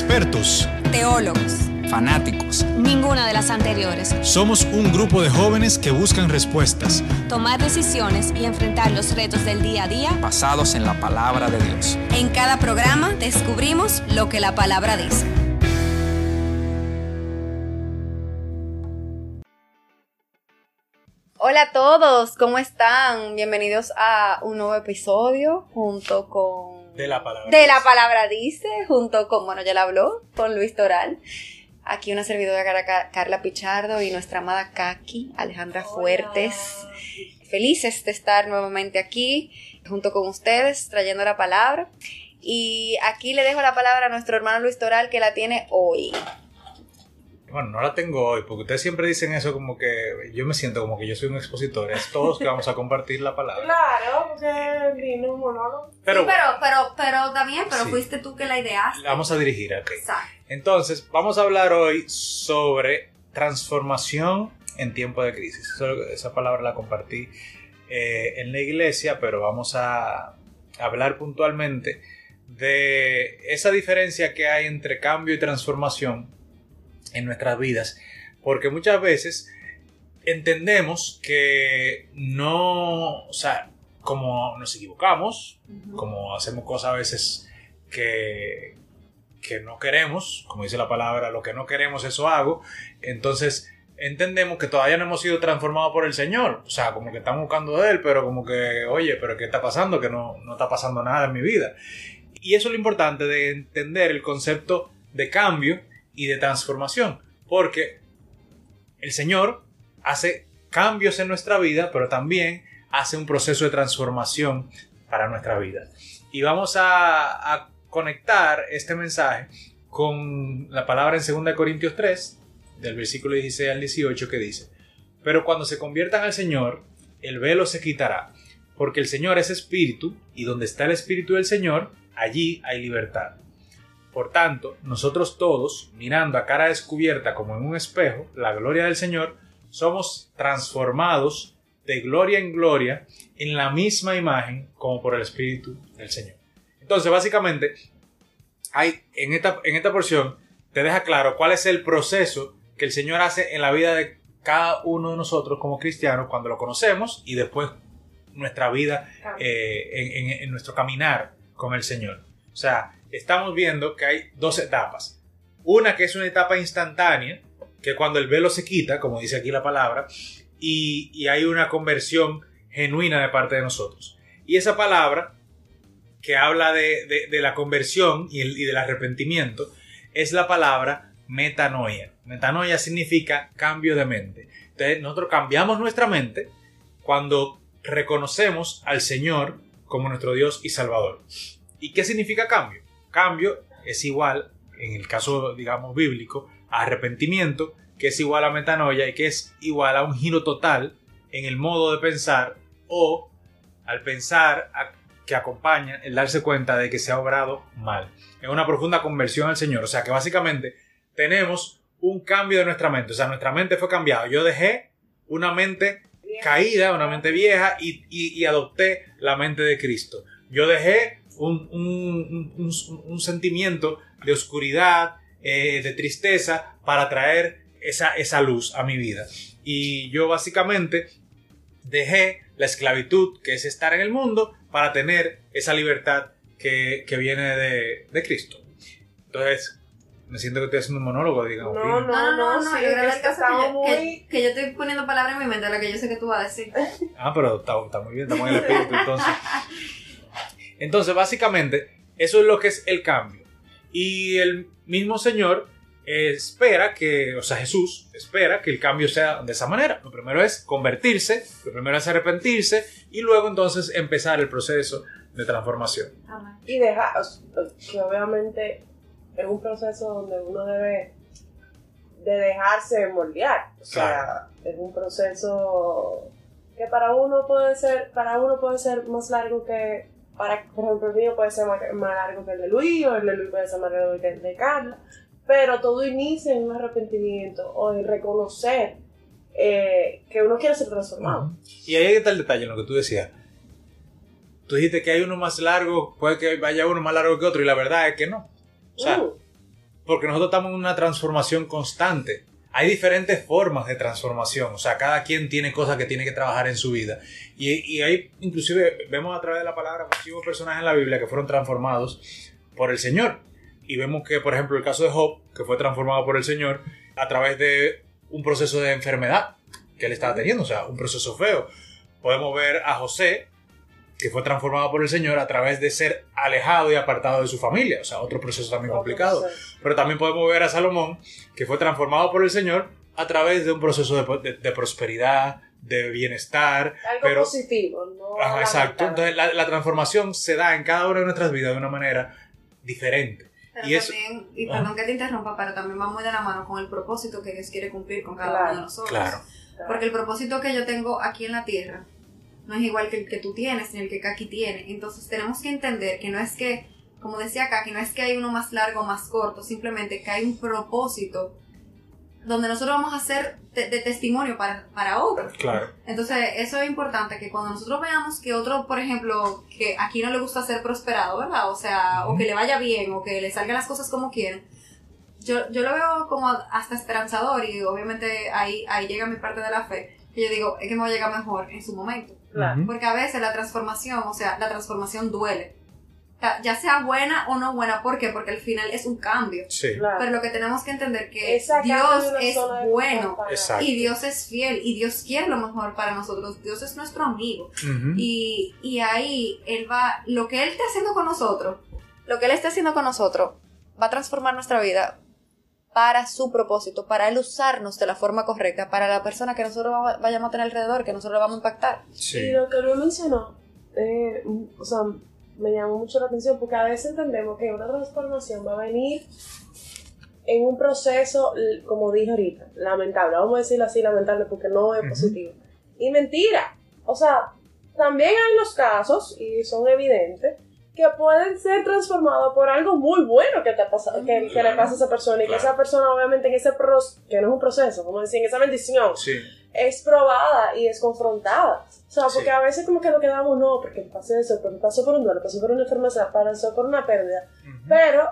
expertos, teólogos, fanáticos. ninguna de las anteriores. somos un grupo de jóvenes que buscan respuestas. Tomar decisiones y enfrentar los retos del día a día. basados en la palabra de Dios. En cada programa descubrimos lo que la palabra dice. Hola a todos, ¿cómo están? Bienvenidos a un nuevo episodio junto con... De la palabra. De la palabra dice, junto con, bueno, ya la habló, con Luis Toral. Aquí una servidora Car- Carla Pichardo y nuestra amada Kaki, Alejandra Fuertes. Felices de estar nuevamente aquí junto con ustedes, trayendo la palabra. Y aquí le dejo la palabra a nuestro hermano Luis Toral que la tiene hoy. Bueno, no la tengo hoy, porque ustedes siempre dicen eso como que yo me siento como que yo soy un expositor. Es todos que vamos a compartir la palabra. Claro, porque vino un monólogo. Pero Sí, pero, pero, pero también, pero Sí. fuiste tú que la ideaste. la vamos a dirigir, ok. Exacto. Entonces, vamos a hablar hoy sobre transformación en tiempo de crisis. Eso- esa palabra la compartí eh, en la iglesia, pero vamos a hablar puntualmente de esa diferencia que hay entre cambio y transformación en nuestras vidas. Porque muchas veces entendemos que no, o sea, como nos equivocamos, como hacemos cosas a veces que, que no queremos, como dice la palabra, lo que no queremos eso hago, entonces entendemos que todavía no hemos sido transformados por el Señor, o sea, como que estamos buscando de Él, pero como que, oye, pero ¿qué está pasando? Que no, no está pasando nada en mi vida. Y eso es lo importante de entender el concepto de cambio y de transformación, porque el Señor hace cambios en nuestra vida, pero también hace un proceso de transformación para nuestra vida. Y vamos a, conectar este mensaje con la palabra en 2 Corintios 3, del versículo 16 al 18, que dice, Pero cuando se conviertan al Señor, el velo se quitará, porque el Señor es espíritu, y donde está el espíritu del Señor, allí hay libertad. Por tanto, nosotros todos, mirando a cara descubierta como en un espejo la gloria del Señor, somos transformados de gloria en gloria en la misma imagen como por el Espíritu del Señor. Entonces, básicamente, hay en esta, en esta porción te deja claro cuál es el proceso que el Señor hace en la vida de cada uno de nosotros como cristianos cuando lo conocemos y después nuestra vida eh, en, en- en nuestro caminar con el Señor. O sea, estamos viendo que hay dos etapas. Una que es una etapa instantánea, que cuando el velo se quita, como dice aquí la palabra, y, hay una conversión genuina de parte de nosotros. Y esa palabra que habla de, la conversión y, y del arrepentimiento es la palabra metanoia. Metanoia significa cambio de mente. Entonces, nosotros cambiamos nuestra mente cuando reconocemos al Señor como nuestro Dios y Salvador. ¿Y qué significa cambio? Cambio es igual, en el caso, digamos, bíblico, a arrepentimiento, que es igual a metanoia y que es igual a un giro total en el modo de pensar o al pensar que acompaña el darse cuenta de que se ha obrado mal. Es una profunda conversión al Señor. O sea que básicamente tenemos un cambio de nuestra mente. O sea, nuestra mente fue cambiada. Yo dejé una mente caída, una mente vieja, y adopté la mente de Cristo. Yo dejé un, un- un- un- sentimiento de oscuridad, eh, de tristeza, para traer esa, esa luz a mi vida. Y yo básicamente dejé la esclavitud, que es estar en el mundo, para tener esa libertad que, que viene de, de Cristo. Entonces, me siento que estoy haciendo un monólogo, digamos. No, no, No, no, no, sí, yo creo que, que que, muy... que yo estoy poniendo palabras en mi mente, la que yo sé que tú vas a decir. Ah, pero está, está muy bien, estamos en el espíritu entonces. Entonces, básicamente, eso es lo que es el cambio. Y el mismo Señor espera que, o sea, Jesús espera que el cambio sea de esa manera. Lo primero es convertirse, lo primero es arrepentirse y luego entonces empezar el proceso de transformación. Y dejar, que obviamente es un proceso donde uno debe de dejarse moldear. O sea, es un proceso que para uno puede ser, para uno puede ser más largo que, para, por ejemplo, el mío puede ser más, más largo que el de Luis, o el de Luis puede ser más largo que el de Carla, pero todo inicia en un arrepentimiento o en reconocer eh, que uno quiere ser transformado. Y ahí está el detalle en lo que tú decías. Tú dijiste que hay uno más largo, puede que vaya uno más largo que otro, y la verdad es que no. O sea, Mm. porque nosotros estamos en una transformación constante. Hay diferentes formas de transformación, o sea, cada quien tiene cosas que tiene que trabajar en su vida. Y, y hay, inclusive, vemos a través de la palabra muchísimos personajes en la Biblia que fueron transformados por el Señor. Y vemos que, por ejemplo, el caso de Job, que fue transformado por el Señor a través de un proceso de enfermedad que él estaba teniendo, o sea, un proceso feo. Podemos ver a José, que fue transformado por el Señor a través de ser alejado y apartado de su familia, o sea, otro proceso también complicado. Pero también podemos ver a Salomón, que fue transformado por el Señor a través de un proceso de, de- de prosperidad, de bienestar. Algo pero, positivo, ¿no? Ajá, exacto. Entonces la, la transformación se da en cada una de nuestras vidas de una manera diferente. Pero Y eso- también, y Ajá. perdón que te interrumpa, pero también va muy de la mano con el propósito que Dios quiere cumplir con cada Claro. uno de nosotros. Claro. Porque el propósito que yo tengo aquí en la tierra no es igual que el que tú tienes ni el que Kaki tiene. Entonces tenemos que entender que no es que, como decía Kaki, no es que hay uno más largo o más corto, simplemente que hay un propósito donde nosotros vamos a ser de, de testimonio para, para otros. Claro. Entonces, eso es importante, que cuando nosotros veamos que otro, por ejemplo, que aquí no le gusta ser prosperado, ¿verdad? O sea, o que le vaya bien, o que le salgan las cosas como quieren, yo, yo lo veo como hasta esperanzador y obviamente ahí, ahí llega mi parte de la fe, que yo digo, es que me va a llegar mejor en su momento. Claro. Porque a veces la transformación, o sea, la transformación duele. Ya sea buena o no buena, ¿por qué? Porque al final es un cambio. Sí. Claro. Pero lo que tenemos que entender que Dios es bueno. Y Dios es fiel y Dios quiere lo mejor para nosotros. Dios es nuestro amigo. Ujú. Y, y ahí Él va, lo que Él está haciendo con nosotros, lo que Él está haciendo con nosotros, va a transformar nuestra vida para su propósito, para Él usarnos de la forma correcta, para la persona que nosotros va- vayamos a tener alrededor, que nosotros vamos a impactar. Y Sí. lo que no mencionó, eh, o sea, me llamó mucho la atención porque a veces entendemos que una transformación va a venir en un proceso, como dije ahorita, lamentable. Vamos a decirlo así, lamentable porque no es Ujú. positivo. Y mentira. O sea, también hay los casos, y son evidentes, que pueden ser transformados por algo muy bueno que, te pasa, que, que le pasa a esa persona y que esa persona obviamente en ese proceso, que no es un proceso, como decir, en esa bendición, Sí. es probada y es confrontada. O sea, porque Sí. a veces como que nos quedamos, no, porque pasó eso, porque pasó por un duelo, pasó por una enfermedad, pasó por una pérdida. Ujú. Pero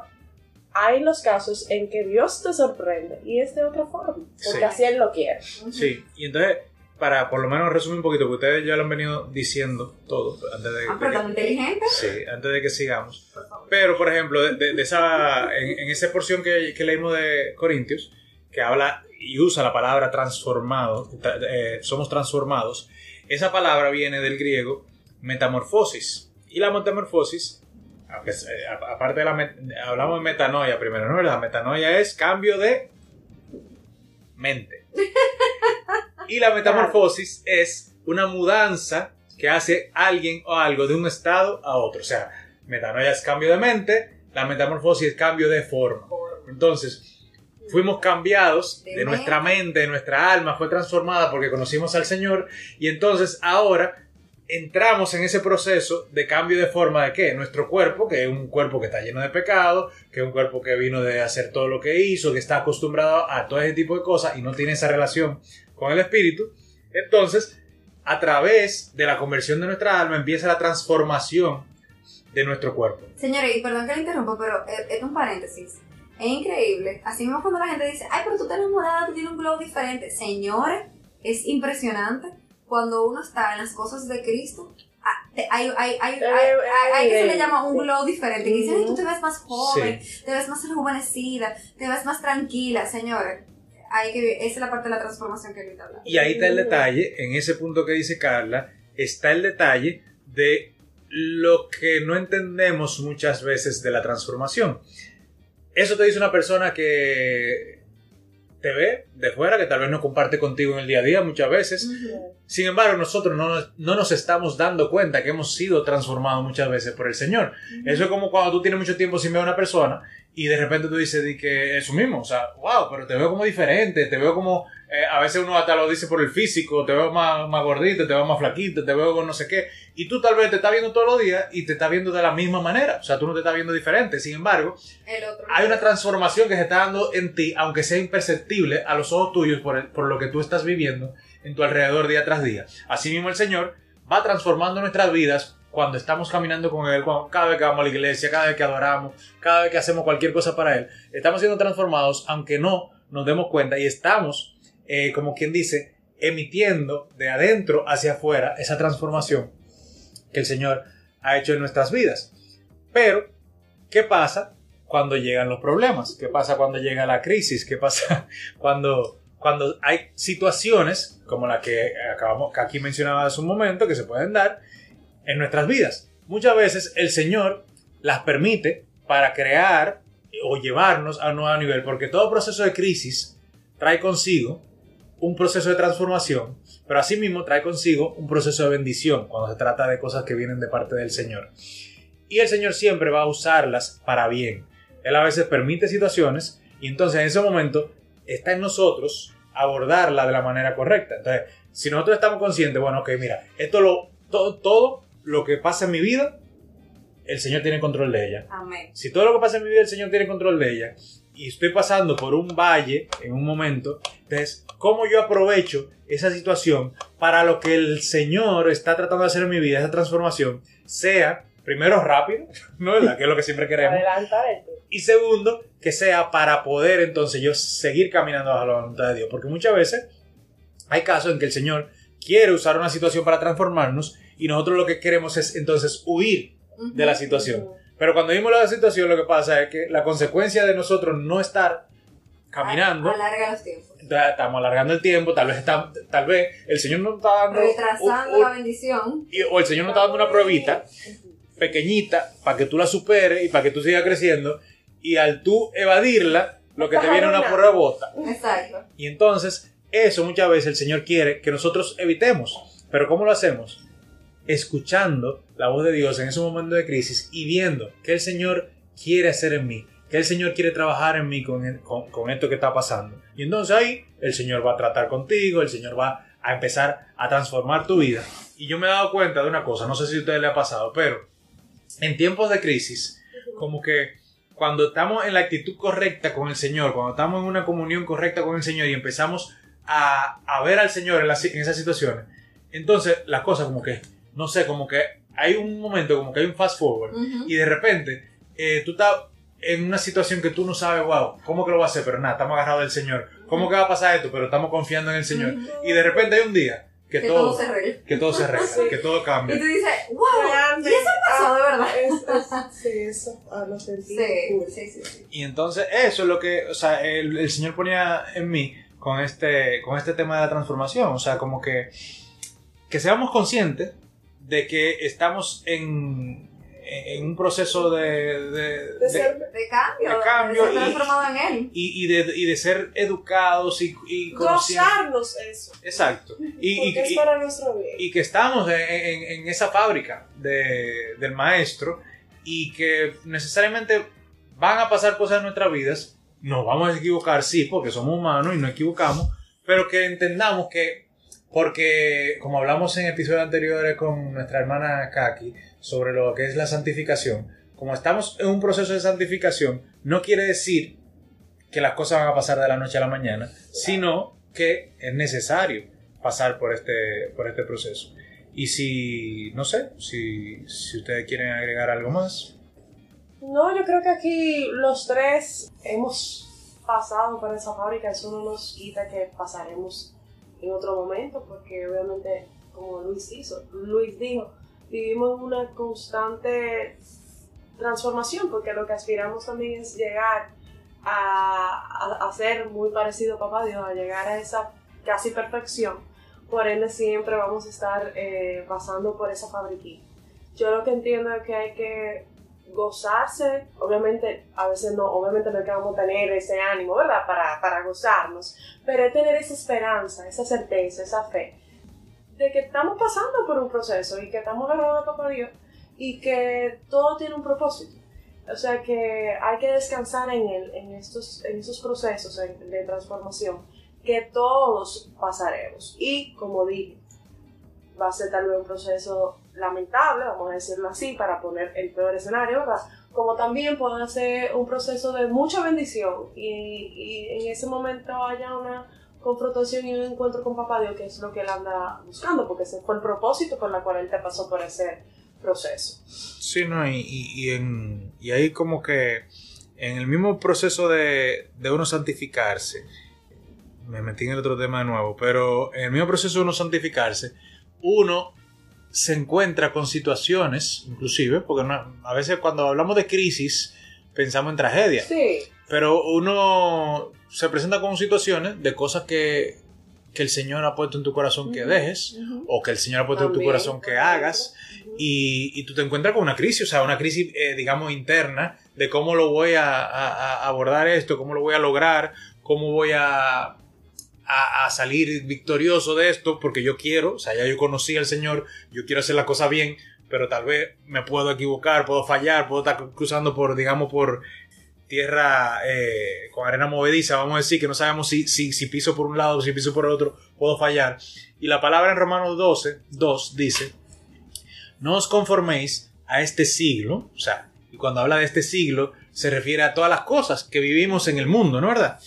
hay los casos en que Dios te sorprende y es de otra forma, porque Sí. así Él lo quiere. Sí, y entonces, para por lo menos resumir un poquito, porque ustedes ya lo han venido diciendo todo antes de, Ah, pero que- tan inteligente. Sí, antes de que sigamos. Pero, por ejemplo, de, de- de esa, en, en esa porción que, que leímos de Corintios, que habla y usa la palabra transformado, tra- eh, somos transformados, esa palabra viene del griego metamorfosis. Y la metamorfosis, eh, aparte de la, hablamos de metanoia primero, ¿no? La metanoia es cambio de mente. Y la metamorfosis es una mudanza que hace alguien o algo de un estado a otro. O sea, metanoia es cambio de mente, la metamorfosis es cambio de forma. Entonces, fuimos cambiados De de nuestra mente, de nuestra alma, fue transformada porque conocimos al Señor y entonces ahora entramos en ese proceso de cambio de forma de qué? Nuestro cuerpo, que es un cuerpo que está lleno de pecado, que es un cuerpo que vino de hacer todo lo que hizo, que está acostumbrado a todo ese tipo de cosas y no tiene esa relación con el espíritu. Entonces, a través de la conversión de nuestra alma empieza la transformación de nuestro cuerpo. Señores, y perdón que le interrumpa, pero es, un paréntesis. Es increíble. Así mismo cuando la gente dice, ay, pero tú te enamorada, tú tienes un glow diferente. Señores, es impresionante cuando uno está en las cosas de Cristo. ah, Hay, hay, hay, hay, Es hay- hay que se le evidente. llama un glow diferente. Que dicen, ay, tú te ves más joven, Sí. te ves más rejuvenecida, te ves más tranquila. Señores, hay que, esa es la parte de la transformación que ahorita hablamos. Y ahí está el detalle, en ese punto que dice Carla, está el detalle de lo que no entendemos muchas veces de la transformación. Eso te dice una persona que te ve de fuera, que tal vez no comparte contigo en el día a día muchas veces. Sin embargo, nosotros no, nos- no nos estamos dando cuenta que hemos sido transformados muchas veces por el Señor. Eso es como cuando tú tienes mucho tiempo sin ver a una persona y de repente tú dices di que eso mismo, o sea, wow, pero te veo como diferente, te veo como, eh, a veces uno hasta lo dice por el físico, te veo más, más gordito, te veo más flaquito, te veo con no sé qué, y tú tal vez te estás viendo todos los días y te estás viendo de la misma manera, o sea, tú no te estás viendo diferente, sin embargo, hay una transformación que se está dando en ti, aunque sea imperceptible a los ojos tuyos por, el- por lo que tú estás viviendo en tu alrededor día tras día. Asimismo, el Señor va transformando nuestras vidas cuando estamos caminando con Él, cuando- cada vez que vamos a la iglesia, cada vez que adoramos, cada vez que hacemos cualquier cosa para Él, estamos siendo transformados, aunque no nos demos cuenta, y estamos, eh, como quien dice, emitiendo de adentro hacia afuera esa transformación que el Señor ha hecho en nuestras vidas. Pero, ¿qué pasa cuando llegan los problemas? ¿Qué pasa cuando llega la crisis? ¿Qué pasa cuando, cuando hay situaciones como la que acabamos, que aquí mencionaba hace un momento, que se pueden dar en nuestras vidas? Muchas veces el Señor las permite para crear o llevarnos a un nuevo nivel, porque todo proceso de crisis trae consigo un proceso de transformación, pero asimismo trae consigo un proceso de bendición cuando se trata de cosas que vienen de parte del Señor. Y el Señor siempre va a usarlas para bien. Él a veces permite situaciones y entonces en ese momento está en nosotros abordarla de la manera correcta. Entonces, si nosotros estamos conscientes, bueno, ok, mira, esto lo, todo, todo lo que pasa en mi vida, el Señor tiene control de ella. Amén. Si todo lo que pasa en mi vida el Señor tiene control de ella y estoy pasando por un valle en un momento, entonces, ¿cómo yo aprovecho esa situación para lo que el Señor está tratando de hacer en mi vida, esa transformación, sea primero rápido, ¿no verdad? Que es lo que siempre queremos. Adelantar. Y segundo, que sea para poder entonces yo seguir caminando bajo la voluntad de Dios. Porque muchas veces hay casos en que el Señor quiere usar una situación para transformarnos y nosotros lo que queremos es entonces huir de la situación. Pero cuando vimos la situación, lo que pasa es que la consecuencia de nosotros no estar caminando, Alarga los tiempos. ta- estamos alargando el tiempo, tal vez, está- tal vez el Señor no está dando... Retrasando un- la bendición. y- o el Señor no está dando una pruebita pequeñita para que tú la superes y para que tú sigas creciendo. Y al tú evadirla, lo que te viene es una pruebota. Exacto. Y entonces, eso muchas veces el Señor quiere que nosotros evitemos. Pero ¿cómo lo hacemos? Escuchando la voz de Dios en ese momento de crisis y viendo que el Señor quiere hacer en mí, que el Señor quiere trabajar en mí con, con, con esto que está pasando. Y entonces ahí el Señor va a tratar contigo, el Señor va a empezar a transformar tu vida. Y yo me he dado cuenta de una cosa, no sé si a ustedes les ha pasado, pero en tiempos de crisis, como que cuando estamos en la actitud correcta con el Señor, cuando estamos en una comunión correcta con el Señor y empezamos a, a ver al Señor en, las- en esas situaciones, entonces las cosas como que, no sé, como que hay un momento, como que hay un fast forward Ujú. y de repente eh, tú estás en una situación que tú no sabes, wow, ¿cómo que lo va a hacer? Pero nada, estamos agarrados del Señor. ¿Cómo que va a pasar esto? Pero estamos confiando en el Señor. Y de repente hay un día que, Que todo, todo se arregla. que todo se arregla, Sí. que todo cambia. Y tú dices, wow, Realmente. ¿y eso pasó de verdad? Ah, es- es- sí, eso. Ah, lo sentí. Sí, sí, sí, sí. Y entonces eso es lo que, o sea, el, el Señor ponía en mí con este, con este tema de la transformación. O sea, como que, que seamos conscientes de que estamos en, en un proceso de, de- De de- ser- De cambio, De cambio y- transformado en él. y, y de, y de ser educados y, y. Gozarnos eso. Exacto. Y, y- Porque es y- para nuestro bien. y que estamos en, en- en esa fábrica de- del maestro y que necesariamente van a pasar cosas en nuestras vidas. Nos vamos a equivocar, sí, porque somos humanos y nos equivocamos, pero que entendamos que, porque como hablamos en episodios anteriores con nuestra hermana Kaki sobre lo que es la santificación, como estamos en un proceso de santificación, no quiere decir que las cosas van a pasar de la noche a la mañana, sino que es necesario pasar por este, por este proceso. Y si, no sé, si, si ustedes quieren agregar algo más. No, yo creo que aquí los tres hemos pasado por esa fábrica, eso no nos quita que pasaremos en otro momento, porque obviamente, como Luis hizo, Luis dijo, vivimos una constante transformación, porque lo que aspiramos también es llegar a, a, a ser muy parecido a Papá Dios, a llegar a esa casi perfección. Por ende, siempre vamos a estar eh, pasando por esa fabriquita. Yo lo que entiendo es que hay que gozarse, obviamente, a veces no, obviamente no es que vamos a tener ese ánimo, ¿verdad? Para, para gozarnos, pero es tener esa esperanza, esa certeza, esa fe de que estamos pasando por un proceso y que estamos agarrados Papá Dios y que todo tiene un propósito. O sea que hay que descansar en él, en estos, en esos procesos de transformación, que todos pasaremos. Y como dije, va a ser tal vez un proceso lamentable, vamos a decirlo así, para poner el peor escenario, ¿verdad? Como también puede ser un proceso de mucha bendición y, y en ese momento haya una confrontación y un encuentro con Papá Dios, que es lo que él anda buscando, porque ese fue el propósito por el cual él te pasó por ese, proceso. Sí, no, y, y, y en, y ahí como que en el mismo proceso de, de uno santificarse, me metí en el otro tema de nuevo, pero en el mismo proceso de uno santificarse, uno se encuentra con situaciones, inclusive, porque no- a veces cuando hablamos de crisis pensamos en tragedia, Sí, pero uno se presenta con situaciones de cosas que, que el Señor ha puesto en tu corazón que dejes, o que el Señor ha puesto en tu corazón que hagas, y, y tú te encuentras con una crisis, o sea, una crisis, eh, digamos, interna de cómo lo voy a, a- a abordar esto, cómo lo voy a lograr, cómo voy a, a, salir victorioso de esto, porque yo quiero, o sea, ya yo conocí al Señor, yo quiero hacer la cosa bien, pero tal vez me puedo equivocar, puedo fallar, puedo estar cruzando por, digamos, por tierra eh, con arena movediza, vamos a decir, que no sabemos si, si, si piso por un lado si piso por el otro, puedo fallar. Y la palabra en Romanos 12, 2 dice, no os conforméis a este siglo, o sea, y cuando habla de este siglo, se refiere a todas las cosas que vivimos en el mundo, ¿no verdad?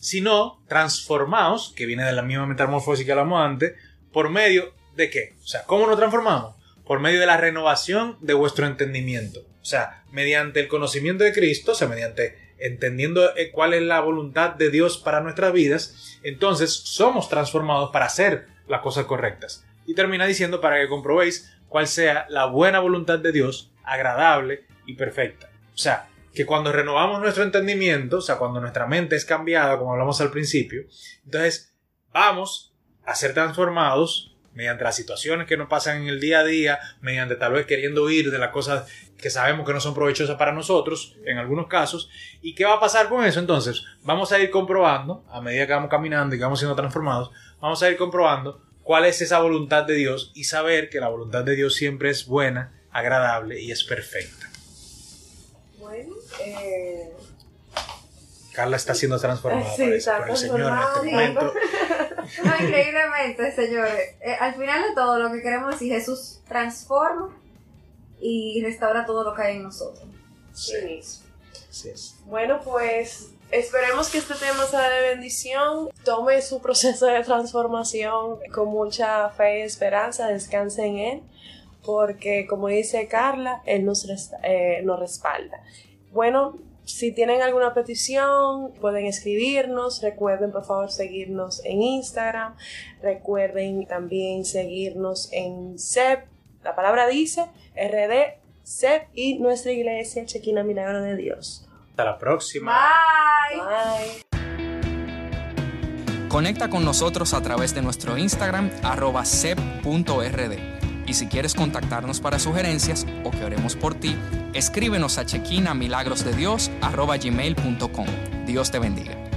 Sino transformaos, que viene de la misma metamorfosis que hablamos antes, por medio de qué? O sea, ¿cómo nos transformamos? Por medio de la renovación de vuestro entendimiento. O sea, mediante el conocimiento de Cristo, o sea, mediante entendiendo eh, cuál es la voluntad de Dios para nuestras vidas, entonces somos transformados para hacer las cosas correctas. Y termina diciendo para que comprobéis cuál sea la buena voluntad de Dios, agradable y perfecta. O sea, que cuando renovamos nuestro entendimiento, o sea, cuando nuestra mente es cambiada, como hablamos al principio, entonces vamos a ser transformados mediante las situaciones que nos pasan en el día a día, mediante tal vez queriendo huir de las cosas que sabemos que no son provechosas para nosotros, en algunos casos. ¿Y qué va a pasar con eso? Entonces, vamos a ir comprobando, a medida que vamos caminando y que vamos siendo transformados, vamos a ir comprobando cuál es esa voluntad de Dios y saber que la voluntad de Dios siempre es buena, agradable y es perfecta. Eh, Carla está siendo transformada Sí, por el Señor en este momento. No, increíblemente, señores. Eh, al final de todo, lo que queremos decir, Jesús transforma y restaura todo lo que hay en nosotros. sí es. Bueno, pues esperemos que este tema sea de bendición. Tome su proceso de transformación con mucha fe y esperanza. Descanse en Él. Porque, como dice Carla, Él nos, resta- eh, nos respalda. Bueno, si tienen alguna petición, pueden escribirnos. Recuerden, por favor, seguirnos en Instagram. Recuerden también seguirnos en CEP. La palabra dice RD, CEP y nuestra iglesia Chequina Milagro de Dios. Hasta la próxima. Bye. Bye. Conecta con nosotros a través de nuestro Instagram arroba sep.rd. Y si quieres contactarnos para sugerencias o que oremos por ti, escríbenos a chequinamilagrosdedios arroba gmail.com. Dios te bendiga.